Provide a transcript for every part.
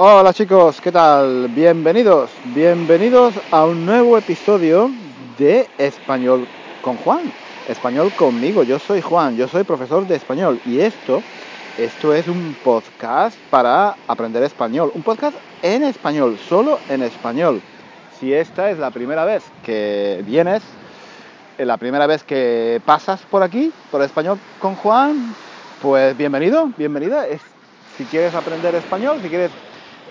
Hola chicos, ¿qué tal? Bienvenidos, bienvenidos a un nuevo episodio de Español con Juan. Español conmigo, yo soy Juan, yo soy profesor de español y esto, esto es un podcast para aprender español, un podcast en español, solo en español. Si esta es la primera vez que vienes, eh, la primera vez que pasas por aquí, por español con Juan, pues bienvenido, bienvenida. Si quieres aprender español, si quieres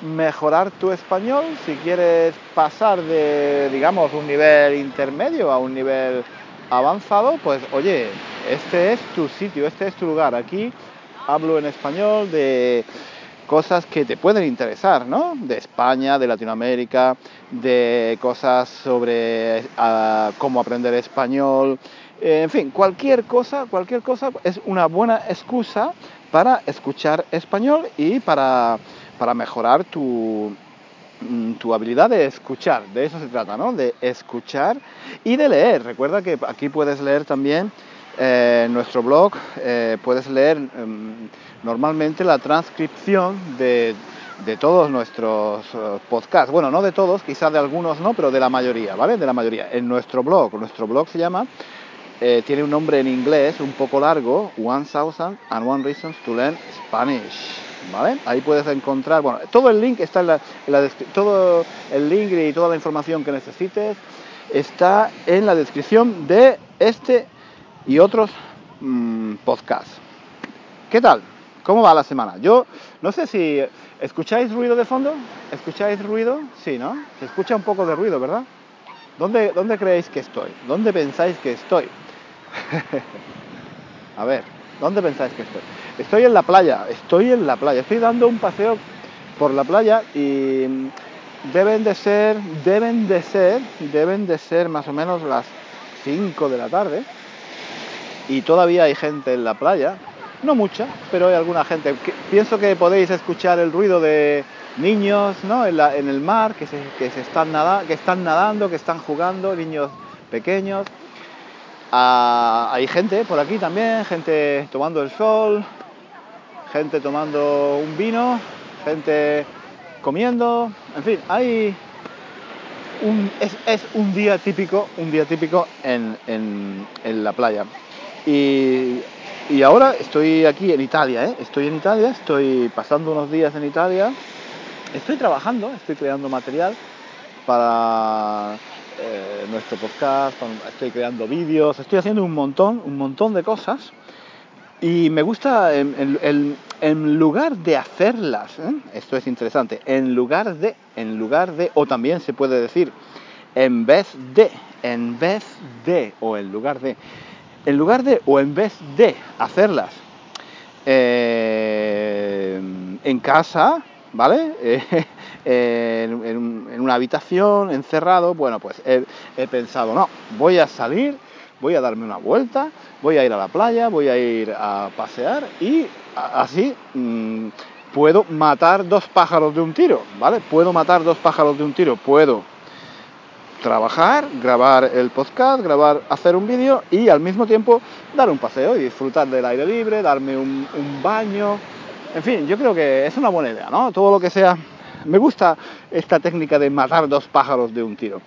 mejorar tu español, si quieres pasar de, digamos, un nivel intermedio a un nivel avanzado, pues oye, este es tu sitio, este es tu lugar. Aquí hablo en español de cosas que te pueden interesar, ¿no? De España, de Latinoamérica, de cosas sobre uh, cómo aprender español, eh, en fin, cualquier cosa, cualquier cosa es una buena excusa para escuchar español y para, para mejorar tu, mm, tu habilidad de escuchar, de eso se trata, ¿no? De escuchar y de leer. Recuerda que aquí puedes leer también eh, nuestro blog, eh, puedes leer eh, normalmente la transcripción de, de todos nuestros eh, podcasts. Bueno, no de todos, quizás de algunos no, pero de la mayoría, ¿vale? De la mayoría. En nuestro blog, nuestro blog se llama tiene un nombre en inglés un poco largo, One Thousand and One Reasons to Learn Spanish. Ahí puedes encontrar, bueno, todo el link está en la, en la todo el link y toda la información que necesites está en la descripción de este y otros mmm, podcasts. ¿Qué tal? ¿Cómo va la semana? Yo no sé si escucháis ruido de fondo, ¿escucháis ruido? Sí, ¿no? Se escucha un poco de ruido, ¿verdad? ¿Dónde, ¿Dónde creéis que estoy? ¿Dónde pensáis que estoy? A ver, ¿dónde pensáis que estoy? Estoy en la playa, estoy en la playa, estoy dando un paseo por la playa y deben de ser, deben de ser, deben de ser más o menos las 5 de la tarde y todavía hay gente en la playa, no mucha, pero hay alguna gente. Pienso que podéis escuchar el ruido de niños ¿no? en, el mar que, se, que, se están nada, que están nadando, que están jugando, niños pequeños. Ah, hay gente por aquí también, gente tomando el sol, gente tomando un vino, gente comiendo, en fin, hay un, es, un día típico, un día típico en, en, la playa. Y, y, ahora estoy aquí en Italia, ¿eh? estoy en Italia, estoy pasando unos días en Italia, estoy trabajando, estoy creando material para eh, nuestro podcast, estoy creando vídeos, estoy haciendo un montón, un montón de cosas y me gusta en, en, lugar de hacerlas, ¿eh? esto es interesante, en lugar de, en lugar de, o también se puede decir, en vez de, en vez de, o en lugar de, en lugar de, o en vez de hacerlas eh, en casa, ¿vale? en, en, una habitación, encerrado, bueno, pues he pensado, no, voy a salir, voy a darme una vuelta, voy a ir a la playa, voy a ir a pasear y así mmm, puedo matar dos pájaros de un tiro, ¿vale? Puedo matar dos pájaros de un tiro, puedo trabajar, grabar el podcast, grabar, hacer un vídeo y al mismo tiempo dar un paseo y disfrutar del aire libre, darme un, un baño, en fin, yo creo que es una buena idea, ¿no? Todo lo que sea me gusta esta técnica de matar dos pájaros de un tiro.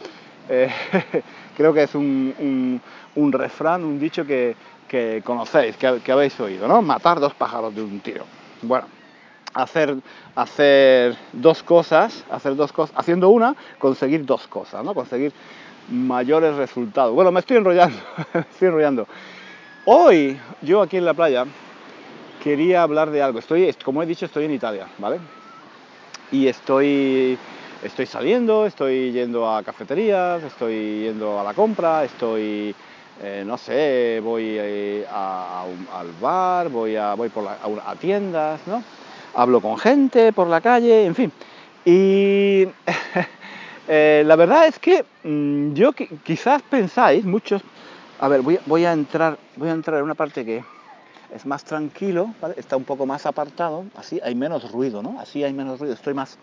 Eh, creo que es un, un, un, refrán, un dicho que, que conocéis, que, habéis oído, ¿no? Matar dos pájaros de un tiro. Bueno, hacer, hacer dos cosas, hacer dos cosas, haciendo una, conseguir dos cosas, ¿no? Conseguir mayores resultados. Bueno, me estoy enrollando, estoy enrollando. Hoy, yo aquí en la playa, quería hablar de algo. Estoy, como he dicho, estoy en Italia, ¿vale? y estoy, estoy saliendo, estoy yendo a cafeterías, estoy yendo a la compra, estoy, eh, no sé, voy eh, al bar, voy, a, tiendas, ¿no? Hablo con gente por la calle, en fin. Y eh, la verdad es que mmm, yo quizás pensáis, muchos, a ver, voy, a entrar, voy a entrar en una parte que es más tranquilo, está un poco más apartado, así hay menos ruido, ¿no? Así hay menos ruido, estoy, más,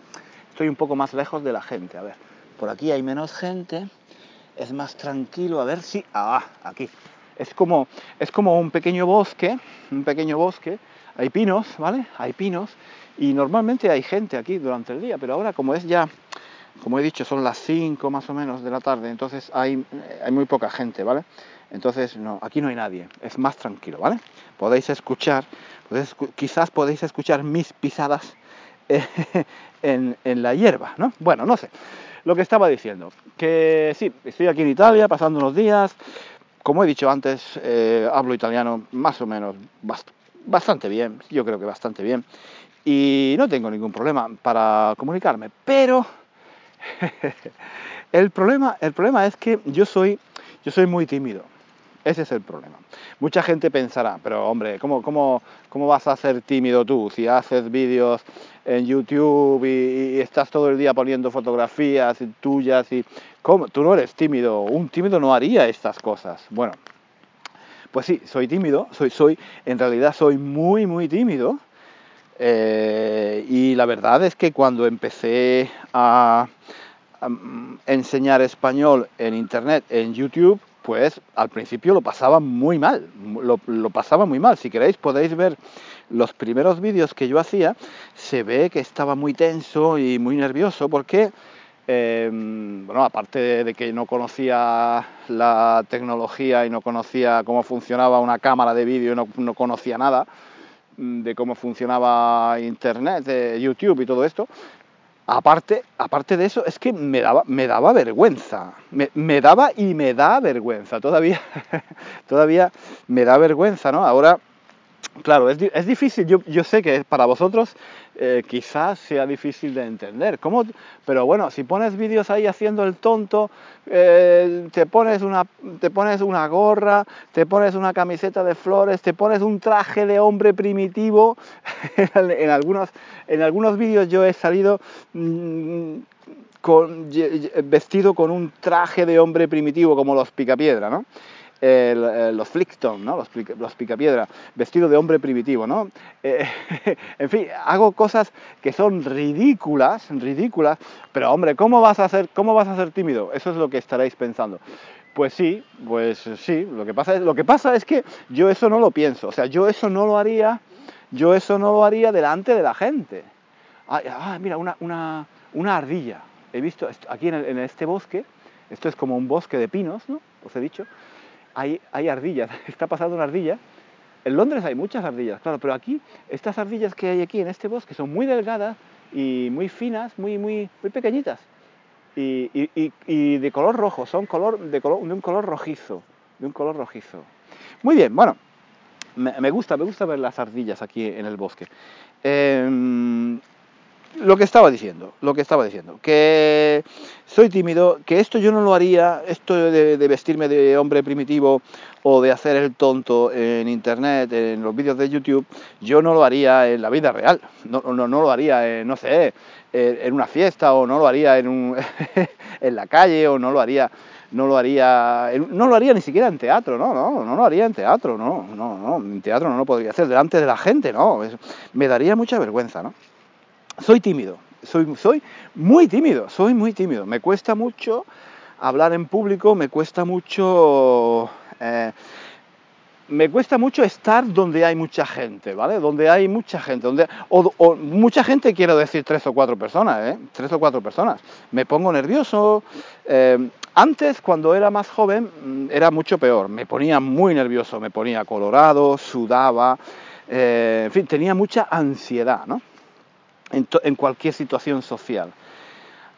estoy un poco más lejos de la gente, a ver, por aquí hay menos gente, es más tranquilo, a ver si, ah, aquí, es como, es como un pequeño bosque, un pequeño bosque, hay pinos, ¿vale? Hay pinos y normalmente hay gente aquí durante el día, pero ahora como es ya, como he dicho, son las 5 más o menos de la tarde, entonces hay, hay muy poca gente, ¿vale? Entonces, no, aquí no hay nadie, es más tranquilo, ¿vale? Podéis escuchar, quizás podéis escuchar mis pisadas en, la hierba, ¿no? Bueno, no sé. Lo que estaba diciendo, que sí, estoy aquí en Italia pasando unos días, como he dicho antes, eh, hablo italiano más o menos bastante bien, yo creo que bastante bien, y no tengo ningún problema para comunicarme, pero el, problema, el problema es que yo soy, yo soy muy tímido. Ese es el problema. Mucha gente pensará, pero hombre, ¿cómo, vas a ser tímido tú si haces vídeos en YouTube y, estás todo el día poniendo fotografías tuyas y ¿cómo? Tú no eres tímido, un tímido no haría estas cosas. Bueno, pues sí, soy tímido, soy, soy, en realidad soy muy, muy tímido. Eh, y la verdad es que cuando empecé a enseñar español en internet, en YouTube, pues al principio lo pasaba muy mal, lo, pasaba muy mal. Si queréis podéis ver los primeros vídeos que yo hacía, se ve que estaba muy tenso y muy nervioso porque, em, bueno, aparte de, que no conocía la tecnología y no conocía cómo funcionaba una cámara de vídeo no, no conocía nada mm, de cómo funcionaba Internet, de YouTube y todo esto, Aparte, aparte de eso, es que me daba, me daba vergüenza. Me, daba y me da vergüenza. Todavía, todavía me da vergüenza, ¿no? Ahora, claro, es, es difícil. Yo, yo, sé que para vosotros eh, quizás sea difícil de entender. ¿Cómo? Pero bueno, si pones vídeos ahí haciendo el tonto, eh, te, pones una, te pones una gorra, te pones una camiseta de flores, te pones un traje de hombre primitivo. en, algunos, en algunos vídeos yo he salido mm, con, vestido con un traje de hombre primitivo como los picapiedra, ¿no? Eh, los Flickton, ¿no? los, los picapiedra, vestido de hombre primitivo, ¿no? Eh, en fin, hago cosas que son ridículas, ridículas, pero hombre, ¿cómo vas a ser, cómo vas a ser tímido? Eso es lo que estaréis pensando. Pues sí, pues sí, lo que pasa es, lo que pasa es que yo eso no lo pienso, o sea, yo eso no lo haría, yo eso no lo haría delante de la gente. Ah, mira, una, una, una, ardilla. He visto aquí en, en este bosque, esto es como un bosque de pinos, ¿no? Os he dicho, hay, ardillas, está pasando una ardilla. En Londres hay muchas ardillas, claro, pero aquí, estas ardillas que hay aquí en este bosque son muy delgadas y muy finas, muy, muy, muy pequeñitas. Y, de color rojo, son color, de, color, de un color rojizo, de un color rojizo. Muy bien, bueno, me, gusta, me gusta ver las ardillas aquí en el bosque. Em, lo que estaba diciendo, lo que estaba diciendo, que soy tímido, que esto yo no lo haría, esto de, vestirme de hombre primitivo o de hacer el tonto en internet, en los vídeos de YouTube, yo no lo haría en la vida real, no, no, no lo haría, en, no sé, en una fiesta o no lo haría en, un, en la calle o no lo haría no lo haría no lo haría ni siquiera en teatro no no no lo haría en teatro no no no en teatro no lo podría hacer delante de la gente no me daría mucha vergüenza no soy tímido, soy, muy tímido, soy muy tímido. Me cuesta mucho hablar en público, me cuesta mucho... Eh, me cuesta mucho estar donde hay mucha gente, ¿vale? Donde hay mucha gente, donde, o, mucha gente quiero decir tres o cuatro personas, ¿eh? Tres o cuatro personas. Me pongo nervioso. Eh, antes, cuando era más joven, mm, era mucho peor. Me ponía muy nervioso, me ponía colorado, sudaba, eh, en fin, tenía mucha ansiedad, ¿no? En, cualquier situación social.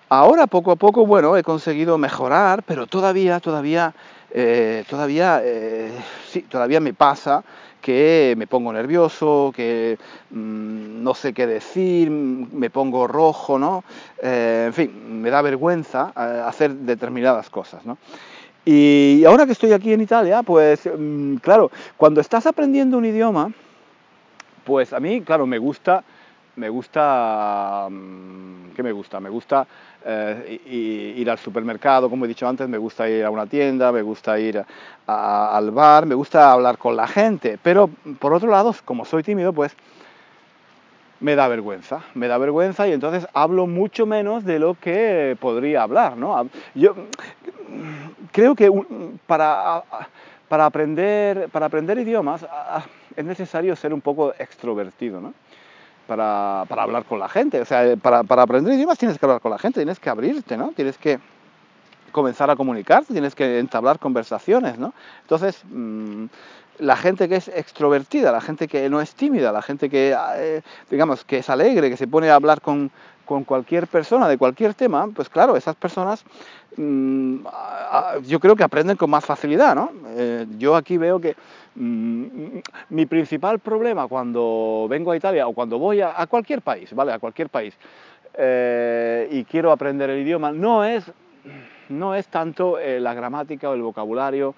Ahora poco a poco, bueno, he conseguido mejorar, pero todavía, todavía, eh, todavía, eh, sí, todavía me pasa que me pongo nervioso, que mm, no sé qué decir, me pongo rojo, ¿no? Eh, en fin, me da vergüenza hacer determinadas cosas, ¿no? Y ahora que estoy aquí en Italia, pues mm, claro, cuando estás aprendiendo un idioma, pues a mí, claro, me gusta me gusta, mm, ¿qué me gusta? Me gusta eh, ir al supermercado, como he dicho antes, me gusta ir a una tienda, me gusta ir al bar, me gusta hablar con la gente, pero por otro lado, como soy tímido, pues me da vergüenza, me da vergüenza y entonces hablo mucho menos de lo que podría hablar, ¿no? Yo creo que para, para, aprender, para aprender idiomas es necesario ser un poco extrovertido, ¿no? Para, hablar con la gente. O sea, para, aprender idiomas tienes que hablar con la gente, tienes que abrirte, ¿no? Tienes que comenzar a comunicarte, tienes que entablar conversaciones, ¿no? Entonces, mmm, la gente que es extrovertida, la gente que no es tímida, la gente que, eh, digamos, que es alegre, que se pone a hablar con, con cualquier persona de cualquier tema, pues claro, esas personas mmm, yo creo que aprenden con más facilidad, ¿no? Yo aquí veo que mmm, mi principal problema cuando vengo a Italia o cuando voy a, a cualquier país, ¿vale? A cualquier país eh, y quiero aprender el idioma, no es, no es tanto eh, la gramática o el vocabulario,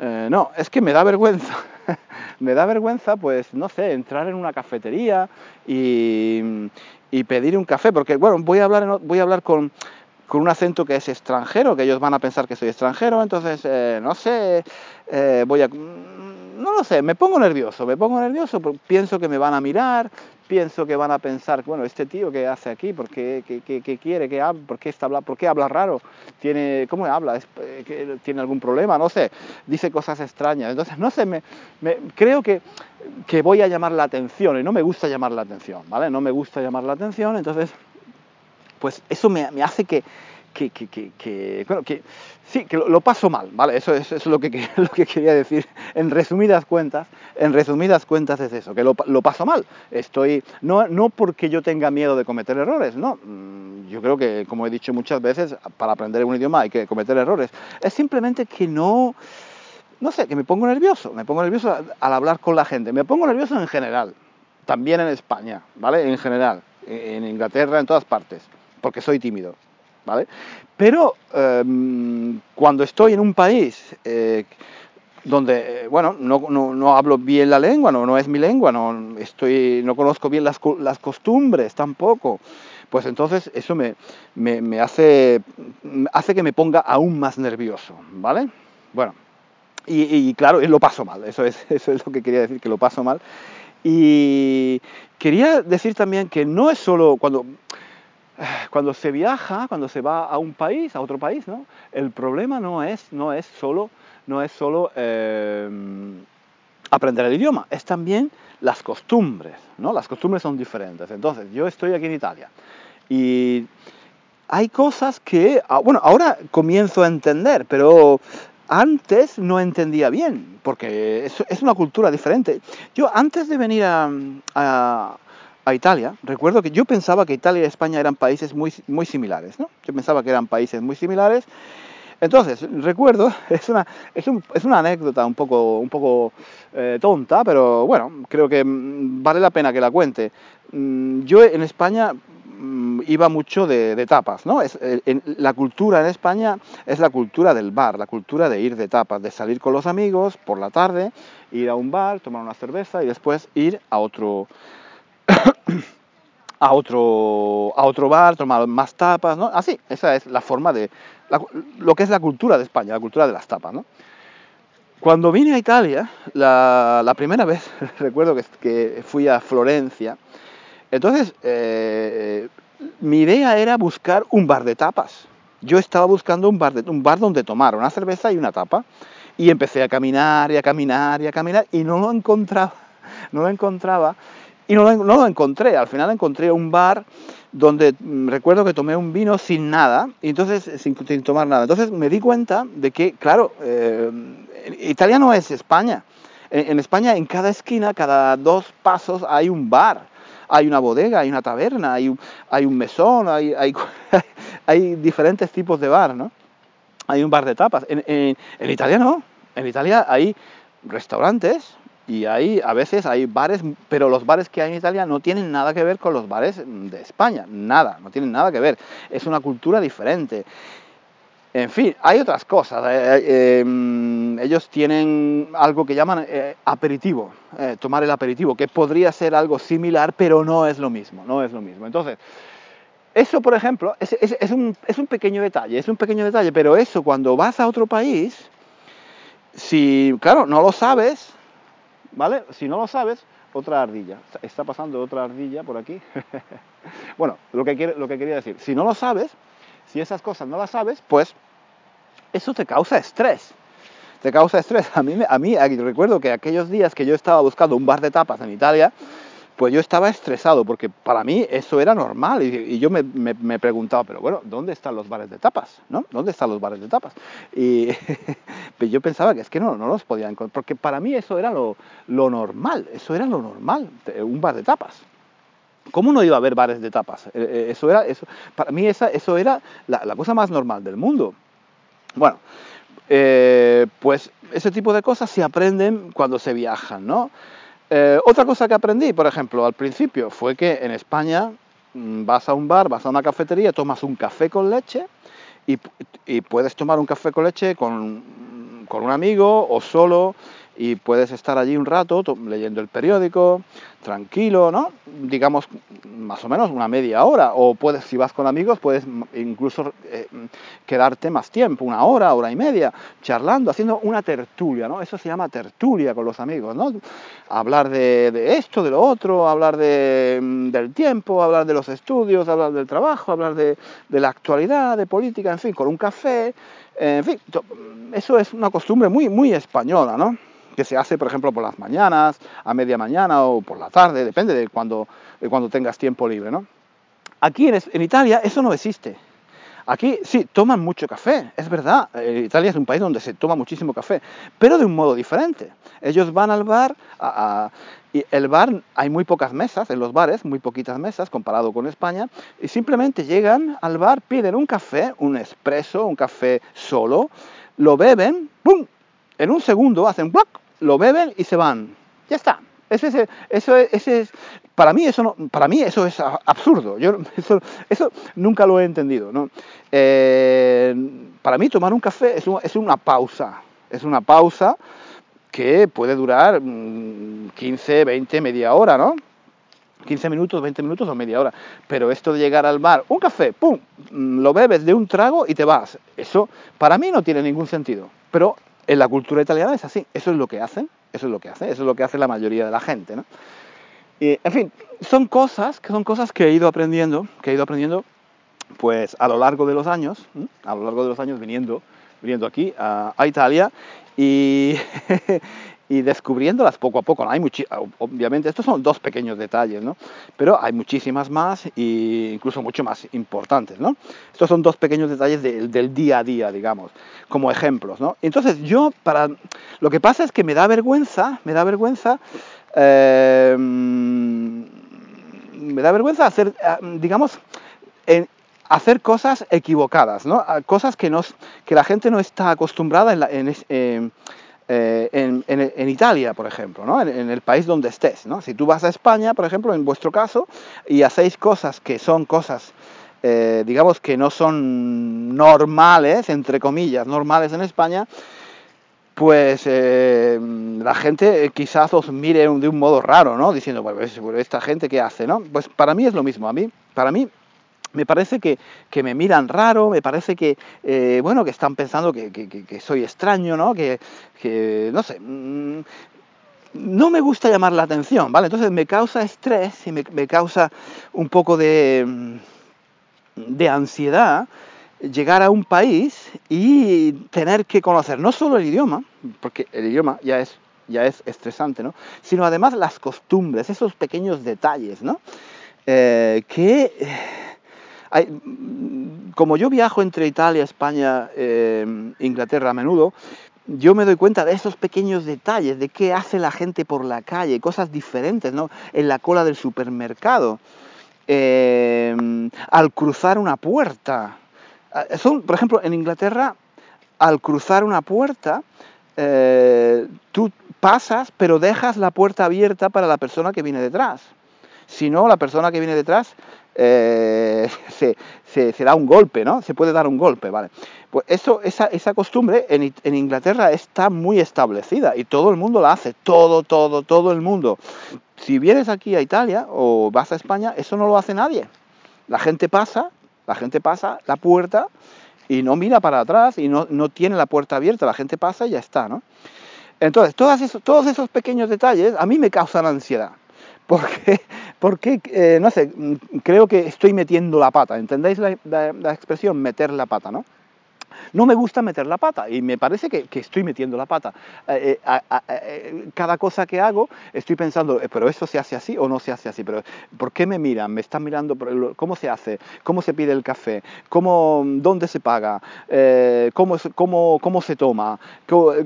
eh, no, es que me da vergüenza. me da vergüenza, pues, no sé, entrar en una cafetería y, y pedir un café, porque, bueno, voy a hablar, voy a hablar con, con, un acento que es extranjero, que ellos van a pensar que soy extranjero, entonces, eh, no sé, eh, voy a no lo sé, me pongo nervioso, me pongo nervioso, pienso que me van a mirar, pienso que van a pensar, bueno, este tío que hace aquí, ¿por qué, qué, qué, qué quiere, qué habla, por qué, está, por qué habla raro, ¿Tiene, cómo habla, ¿Es, tiene algún problema, no sé, dice cosas extrañas, entonces, no sé, me, me, creo que, que voy a llamar la atención y no me gusta llamar la atención, ¿vale? No me gusta llamar la atención, entonces, pues eso me, hace que, que, que, que, bueno, que sí, que lo, lo, paso mal, ¿vale? Eso es, eso es lo, que, lo que quería decir. En resumidas cuentas, en resumidas cuentas es eso, que lo, lo paso mal. Estoy, no, no porque yo tenga miedo de cometer errores, no. Mm, yo creo que, como he dicho muchas veces, para aprender un idioma hay que cometer errores. Es simplemente que no, no sé, que me pongo nervioso, me pongo nervioso al hablar con la gente. Me pongo nervioso en general, también en España, ¿vale? En general, en Inglaterra, en todas partes, porque soy tímido. ¿vale? Pero eh, cuando estoy en un país eh, donde, eh, bueno, no, no, no, hablo bien la lengua, no, no es mi lengua, no, estoy, no conozco bien las, las costumbres tampoco, pues entonces eso me, me, me, hace, hace que me ponga aún más nervioso, ¿vale? Bueno, y, y claro, lo paso mal, eso es, eso es lo que quería decir, que lo paso mal. Y quería decir también que no es solo cuando cuando se viaja, cuando se va a un país, a otro país, ¿no? el problema no es, no es solo, no es solo eh, aprender el idioma, es también las costumbres, ¿no? Las costumbres son diferentes. Entonces, yo estoy aquí en Italia y hay cosas que, ah, bueno, ahora comienzo a entender, pero antes no entendía bien, porque es, es una cultura diferente. Yo antes de venir a, a a Italia, recuerdo que yo pensaba que Italia y España eran países muy, muy similares, ¿no? Yo pensaba que eran países muy similares. Entonces, recuerdo, es una, es, un, es una anécdota un poco, un poco eh, tonta, pero bueno, creo que mm, vale la pena que la cuente. Mm, yo en España mm, iba mucho de, de tapas, ¿no? Es, eh, en, la cultura en España es la cultura del bar, la cultura de ir de tapas, de salir con los amigos por la tarde, ir a un bar, tomar una cerveza y después ir a otro, a otro, a otro bar, tomar más tapas, ¿no? Así, esa es la forma de, lo que es la cultura de España, la cultura de las tapas, ¿no? Cuando vine a Italia, la, primera vez, recuerdo que, fui a Florencia, entonces eh, mi idea era buscar un bar de tapas. Yo estaba buscando un bar, un bar donde tomar una cerveza y una tapa. Y empecé a caminar y a caminar y a caminar y no lo encontraba, no lo encontraba. Y no lo, no lo, encontré, al final encontré un bar donde mmm, recuerdo que tomé un vino sin nada, y entonces sin, sin, tomar nada. Entonces me di cuenta de que, claro, eh, Italia no es España. En, España en cada esquina, cada dos pasos hay un bar, hay una bodega, hay una taberna, hay un, hay un mesón, hay, hay, diferentes tipos de bar, ¿no? Hay un bar de tapas. En, en Italia no. En Italia hay restaurantes, y hay, a veces hay bares, pero los bares que hay en Italia no tienen nada que ver con los bares de España, nada, no tienen nada que ver. Es una cultura diferente. En fin, hay otras cosas. Eh, eh, ellos tienen algo que llaman eh, aperitivo, tomar el aperitivo, que podría ser algo similar, pero no es lo mismo, no es lo mismo. Entonces, eso, por ejemplo, es, un, es un pequeño detalle, es un pequeño detalle, pero eso cuando vas a otro país, si, claro, no lo sabes, ¿Vale? Si no lo sabes, otra ardilla. Está pasando otra ardilla por aquí. bueno, lo que, lo que quería decir, si no lo sabes, si esas cosas no las sabes, pues eso te causa estrés. te causa estrés. A mí, a mí recuerdo que aquellos días que yo estaba buscando un bar de tapas en Italia, pues yo estaba estresado porque para mí eso era normal y, yo me, preguntaba, pero bueno, ¿dónde están los bares de tapas? ¿no? ¿Dónde están los bares de tapas? Y pues yo pensaba que es que no, no los podía encontrar, porque para mí eso era lo, normal, eso era lo normal, un bar de tapas. ¿Cómo no iba a haber bares de tapas? Eh, eh, eso era, para mí eso era la, la cosa más normal del mundo. Bueno, eh, pues ese tipo de cosas se aprenden cuando se viajan, ¿no? Otra cosa que aprendí, por ejemplo, al principio, fue que en España mm, vas a un bar, vas a una cafetería, tomas un café con leche y, y puedes tomar un café con leche con, con un amigo o solo y puedes estar allí un rato leyendo el periódico, tranquilo, ¿no? Digamos más o menos una media hora, o puedes, si vas con amigos, puedes incluso eh, quedarte más tiempo, una hora, hora y media, charlando, haciendo una tertulia, ¿no? Eso se llama tertulia con los amigos, ¿no? Hablar de, esto, de lo otro, hablar de, del tiempo, hablar de los estudios, hablar del trabajo, hablar de, de la actualidad, de política, en fin, con un café, en fin, eso es una costumbre muy, muy española, ¿no? que se hace, por ejemplo, por las mañanas, a media mañana o por la tarde, depende de cuando, de cuando tengas tiempo libre, ¿no? Aquí en, en Italia eso no existe. Aquí sí, toman mucho café, es verdad. Eh, Italia es un país donde se toma muchísimo café, pero de un modo diferente. Ellos van al bar, y el bar, hay muy pocas mesas en los bares, muy poquitas mesas comparado con España, y simplemente llegan al bar, piden un café, un espresso, un café solo, lo beben, ¡pum! En un segundo hacen ¡buac! lo beben y se van. Ya está. Eso, ese es, para mí eso no, para mí eso es absurdo. Yo eso, nunca lo he entendido. ¿no? Eh, para mí tomar un café es, una pausa. Es una pausa que puede durar 15, mm, 20, media hora, ¿no? 15 minutos, 20 minutos o media hora. Pero esto de llegar al bar, un café, ¡pum! Mm, lo bebes de un trago y te vas. Eso para mí no tiene ningún sentido. Pero en la cultura italiana es así, eso es lo que hacen, eso es lo que hacen, eso es lo que hace la mayoría de la gente, ¿no? Y, en fin, son cosas, son cosas que he ido aprendiendo, que he ido aprendiendo, pues a lo largo de los años, a lo largo de los años viniendo, viniendo aquí a, a Italia y, y descubriéndolas poco a poco. Hay obviamente, estos son dos pequeños detalles, ¿no? Pero hay muchísimas más e incluso mucho más importantes, ¿no? Estos son dos pequeños detalles del día a día, digamos, como ejemplos, ¿no? Entonces yo, para... Lo que pasa es que me da vergüenza, me da vergüenza... Em, me da vergüenza hacer, eh, digamos, hacer cosas equivocadas, ¿no? Cosas que, nos, que la gente no está acostumbrada en, la, en, em, eh, Italia, por ejemplo, ¿no? en, el país donde estés. Si tú vas a España, por ejemplo, en vuestro caso, y hacéis cosas que son cosas, eh, digamos, que no son normales, entre comillas, normales en España, pues eh, la gente quizás os mire de un modo raro, ¿no? Diciendo, bueno, pues, esta gente qué hace, ¿no? Pues para mí es lo mismo, para mí me parece que, me miran raro, me parece que, eh, bueno, que están pensando que, soy extraño, ¿no? Que, no sé, mm, no me gusta llamar la atención, ¿vale? Entonces me causa estrés y me, causa un poco de, mm, de ansiedad llegar a un país y tener que conocer no solo el idioma, porque el idioma ya es, ya es estresante, ¿no? Sino además las costumbres, esos pequeños detalles, ¿no? Eh, que como yo viajo entre Italia, España, eh, Inglaterra a menudo, yo me doy cuenta de esos pequeños detalles, de qué hace la gente por la calle, cosas diferentes, ¿no? En la cola del supermercado, eh, al cruzar una puerta. Ah, son, por ejemplo, en Inglaterra, al cruzar una puerta, eh, tú pasas, pero dejas la puerta abierta para la persona que viene detrás. Si no, la persona que viene detrás eh, se, da un golpe, ¿no? Se puede dar un golpe, ¿vale? Pues eso, esa, costumbre en, Inglaterra está muy establecida y todo el mundo la hace, todo, todo, todo el mundo. Si vienes aquí a Italia o vas a España, eso no lo hace nadie. La gente pasa, la gente pasa la puerta y no mira para atrás y no, tiene la puerta abierta, la gente pasa y ya está, ¿no? Entonces, esos, todos esos pequeños detalles a mí me causan ansiedad. Porque porque, eh, no sé, creo que estoy metiendo la pata, ¿entendéis la, expresión meter la pata, no? No me gusta meter la pata y me parece que, estoy metiendo la pata. Eh, eh, cada cosa que hago estoy pensando, pero eso se hace así o no se hace así, pero ¿por qué me miran? ¿Me están mirando? ¿Cómo se hace? ¿Cómo se pide el café? ¿Cómo, ¿Dónde se paga? ¿cómo, cómo, ¿Cómo se toma?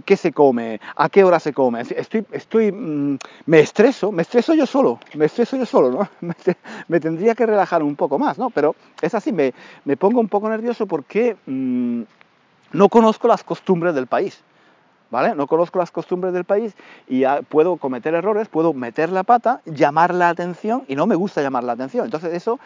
¿Qué se come? ¿A qué hora se come? Estoy, estoy, mm, me estreso, me estreso yo solo, me estreso yo solo, ¿no? Me, tendría que relajar un poco más, ¿no? Pero es así, me, me pongo un poco nervioso porque mm, no conozco las costumbres del país. ¿Vale? No conozco las costumbres del país y puedo cometer errores, puedo meter la pata, llamar la atención y no me gusta llamar la atención. Entonces eso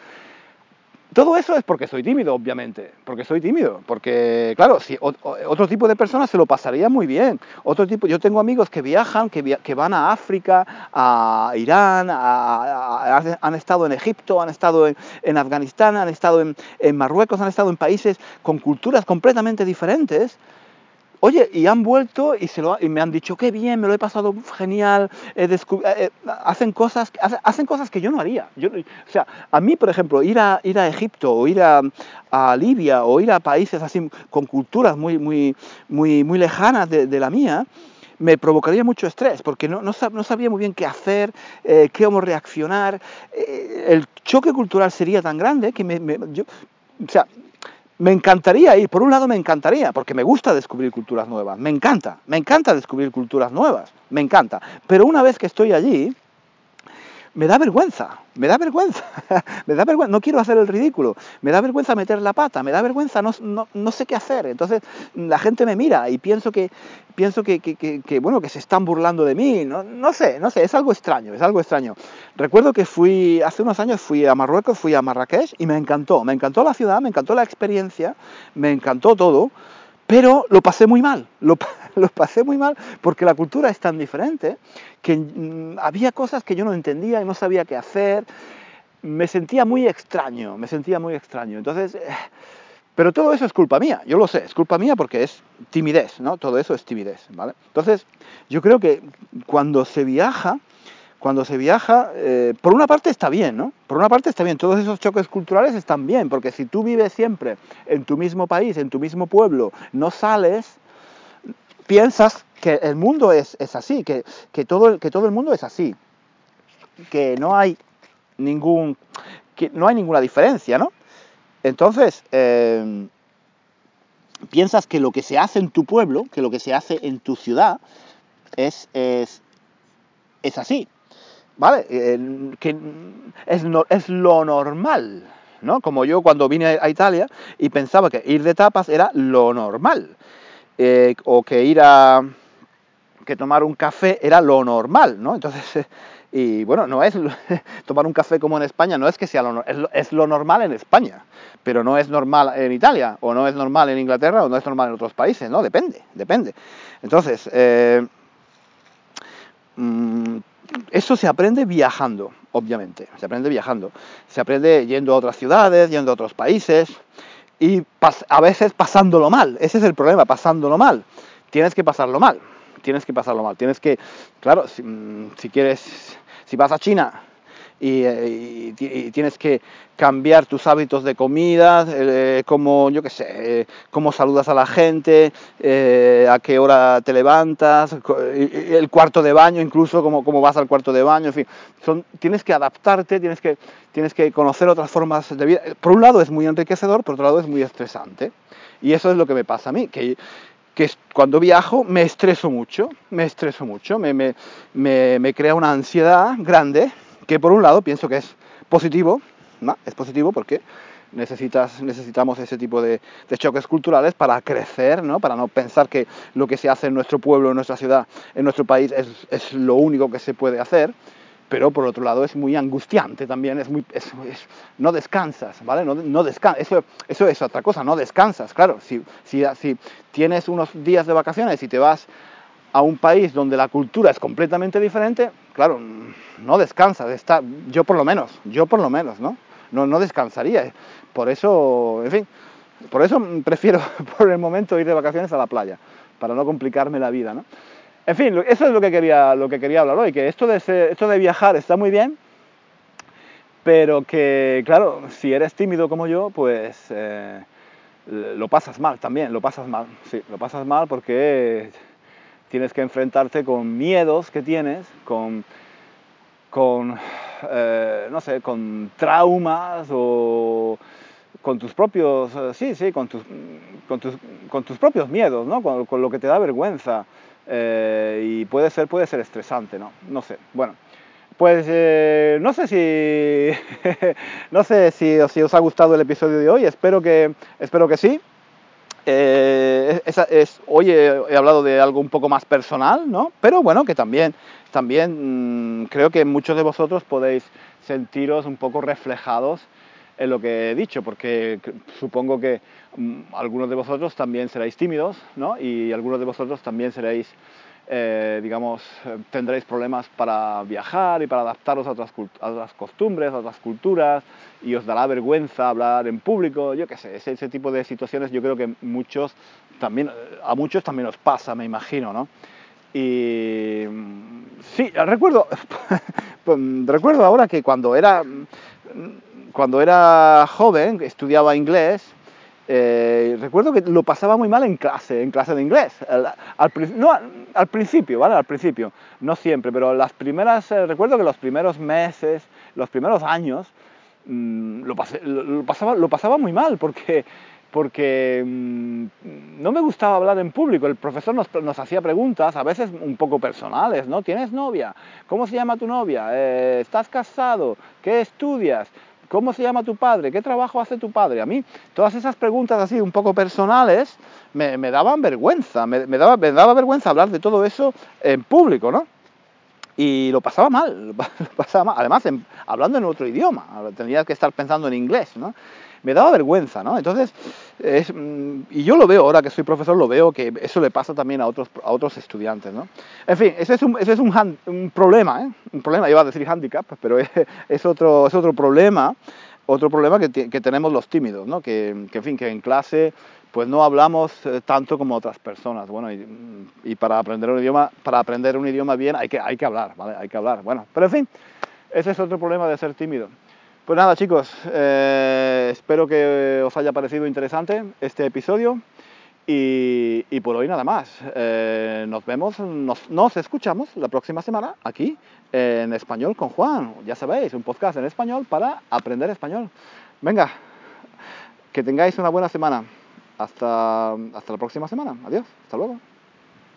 todo eso es porque soy tímido, obviamente, porque soy tímido, porque, claro, si otro tipo de personas se lo pasaría muy bien. Otro tipo, yo tengo amigos que viajan, que, que van a África, a Irán, han estado en Egipto, han estado en, Afganistán, han estado en, en Marruecos, han estado en países con culturas completamente diferentes Oye, y han vuelto y, se lo, y me han dicho, qué bien, me lo he pasado genial, eh, eh, hacen, cosas, hacen cosas que yo no haría. Yo, o sea, a mí, por ejemplo, ir a, ir a Egipto o ir a, Libia o ir a países así con culturas muy, muy, muy, muy lejanas de, la mía, me provocaría mucho estrés porque no, no, sabía muy bien qué hacer, eh, qué cómo reaccionar. el choque cultural sería tan grande que me, me yo, o sea, me encantaría ir, por un lado me encantaría, porque me gusta descubrir culturas nuevas, me encanta, me encanta descubrir culturas nuevas, me encanta. Pero una vez que estoy allí, me da vergüenza, me da vergüenza, me da vergüenza, no quiero hacer el ridículo, me da vergüenza meter la pata, me da vergüenza, no, no, sé qué hacer. Entonces la gente me mira y pienso que, pienso que, que, bueno, que se están burlando de mí, no, no, sé, no sé, es algo extraño, es algo extraño. Recuerdo que fui, hace unos años fui a Marruecos, fui a Marrakech y me encantó, me encantó la ciudad, me encantó la experiencia, me encantó todo, pero lo pasé muy mal, lo, lo, pasé muy mal porque la cultura es tan diferente que mm, había cosas que yo no entendía y no sabía qué hacer. Me sentía muy extraño, me sentía muy extraño. Entonces, eh, pero todo eso es culpa mía, yo lo sé, es culpa mía porque es timidez, ¿no? Todo eso es timidez, ¿vale? Entonces, yo creo que cuando se viaja, cuando se viaja, eh, por una parte está bien, ¿no? Por una parte está bien, todos esos choques culturales están bien, porque si tú vives siempre en tu mismo país, en tu mismo pueblo, no sales, piensas que el mundo es, así, que, todo, que todo el mundo es así, que no hay ningún, que no hay ninguna diferencia, ¿no? Entonces, eh, piensas que lo que se hace en tu pueblo, que lo que se hace en tu ciudad, es, es, es así. ¿Vale? que es, es lo normal, ¿no? Como yo cuando vine a Italia y pensaba que ir de tapas era lo normal, eh, o que ir a que tomar un café era lo normal, ¿no? Entonces, y bueno, no es tomar un café como en España, no es que sea lo, es es lo normal en España, pero no es normal en Italia, o no es normal en Inglaterra, o no es normal en otros países, ¿no? Depende, depende. Entonces, eh, mm, eso se aprende viajando, obviamente, se aprende viajando. Se aprende yendo a otras ciudades, yendo a otros países y a veces pasándolo mal. Ese es el problema, pasándolo mal. Tienes que pasarlo mal, tienes que pasarlo mal. Tienes que, claro, si, mm, si quieres, si vas a China eh, y, tienes que cambiar tus hábitos de comida, eh, como, yo qué sé, eh, cómo saludas a la gente, a qué hora te levantas, el cuarto de baño incluso, cómo, cómo vas al cuarto de baño, en fin, son, tienes que adaptarte, tienes que, tienes que conocer otras formas de vida. Por un lado es muy enriquecedor, por otro lado es muy estresante. Y eso es lo que me pasa a mí, que que cuando viajo me estreso mucho, me estreso mucho, me, me, me, me crea una ansiedad grande que por un lado pienso que es positivo, ¿no? es positivo porque necesitas, necesitamos ese tipo de, choques culturales para crecer, ¿no? para no pensar que lo que se hace en nuestro pueblo, en nuestra ciudad, en nuestro país es, lo único que se puede hacer, pero por otro lado es muy angustiante también, es muy, no descansas, ¿vale? No, no eso, eso es otra cosa, no descansas, claro, si, si, si tienes unos días de vacaciones y te vas a un país donde la cultura es completamente diferente, claro, no descansa, está, yo por lo menos, yo por lo menos, ¿no? No, no descansaría. Por eso, en fin, por eso prefiero por el momento ir de vacaciones a la playa, para no complicarme la vida, ¿no? En fin, eso es lo que quería, lo que quería hablar hoy, que esto de, esto de viajar está muy bien, pero que, claro, si eres tímido como yo, pues... Eh, lo pasas mal también, lo pasas mal, sí, lo pasas mal porque tienes que enfrentarte con miedos que tienes, con, con eh, no sé, con traumas o con tus propios, eh, sí, sí, con tus, con tus, con tus propios miedos, ¿no? Con, lo que te da vergüenza. Eh, y puede ser, puede ser estresante, ¿no? No sé. Bueno, pues no sé si, no sé si, si, os ha gustado el episodio de hoy. Espero que, espero que sí. Es, hoy he, hablado de algo un poco más personal, ¿no? Pero bueno, que también, también mm, creo que muchos de vosotros podéis sentiros un poco reflejados en lo que he dicho, porque supongo que mm, algunos de vosotros también seréis tímidos, ¿no? Y algunos de vosotros también seréis, eh, digamos, tendréis problemas para viajar y para adaptaros a otras, a otras, costumbres, a otras culturas, y os dará vergüenza hablar en público, yo qué sé, ese, ese tipo de situaciones yo creo que muchos también, a muchos también os pasa, me imagino, ¿no? Y mm, sí, recuerdo, pues, recuerdo ahora que cuando era cuando era joven, estudiaba inglés, eh, recuerdo que lo pasaba muy mal en clase, en clase de inglés. Al, no, al principio, ¿vale? Al principio, no siempre, pero las primeras, eh, recuerdo que los primeros meses, los primeros años, mm, lo, pasaba, lo pasaba muy mal porque, porque mm, no me gustaba hablar en público. El profesor nos, nos, hacía preguntas, a veces un poco personales, ¿no? ¿Tienes novia? ¿Cómo se llama tu novia? Eh, ¿Estás casado? ¿Qué estudias? ¿Cómo se llama tu padre? ¿Qué trabajo hace tu padre? A mí, todas esas preguntas así un poco personales me, daban vergüenza, me, daba, me daba vergüenza hablar de todo eso en público, ¿no? Y lo pasaba mal, lo pasaba mal. además hablando en otro idioma, tendría que estar pensando en inglés, ¿no? me daba vergüenza, ¿no? Entonces, mm, y yo lo veo, ahora que soy profesor, lo veo que eso le pasa también a otros, a otros estudiantes, ¿no? En fin, ese es un, ese es un, un problema, ¿eh? Un problema, iba a decir handicap, pero es, otro, es otro problema, otro problema que, que tenemos los tímidos, ¿no? Que, que, en fin, que en clase pues no hablamos eh, tanto como otras personas. Bueno, y, para aprender un idioma, para aprender un idioma bien hay que, hay que hablar, ¿vale? Hay que hablar. Bueno, pero en fin, ese es otro problema de ser tímido. Pues nada chicos, eh, espero que os haya parecido interesante este episodio y, por hoy nada más. Eh, nos vemos, nos, escuchamos la próxima semana aquí en Español con Juan. Ya sabéis, un podcast en español para aprender español. Venga, que tengáis una buena semana. Hasta, hasta la próxima semana. Adiós, hasta luego.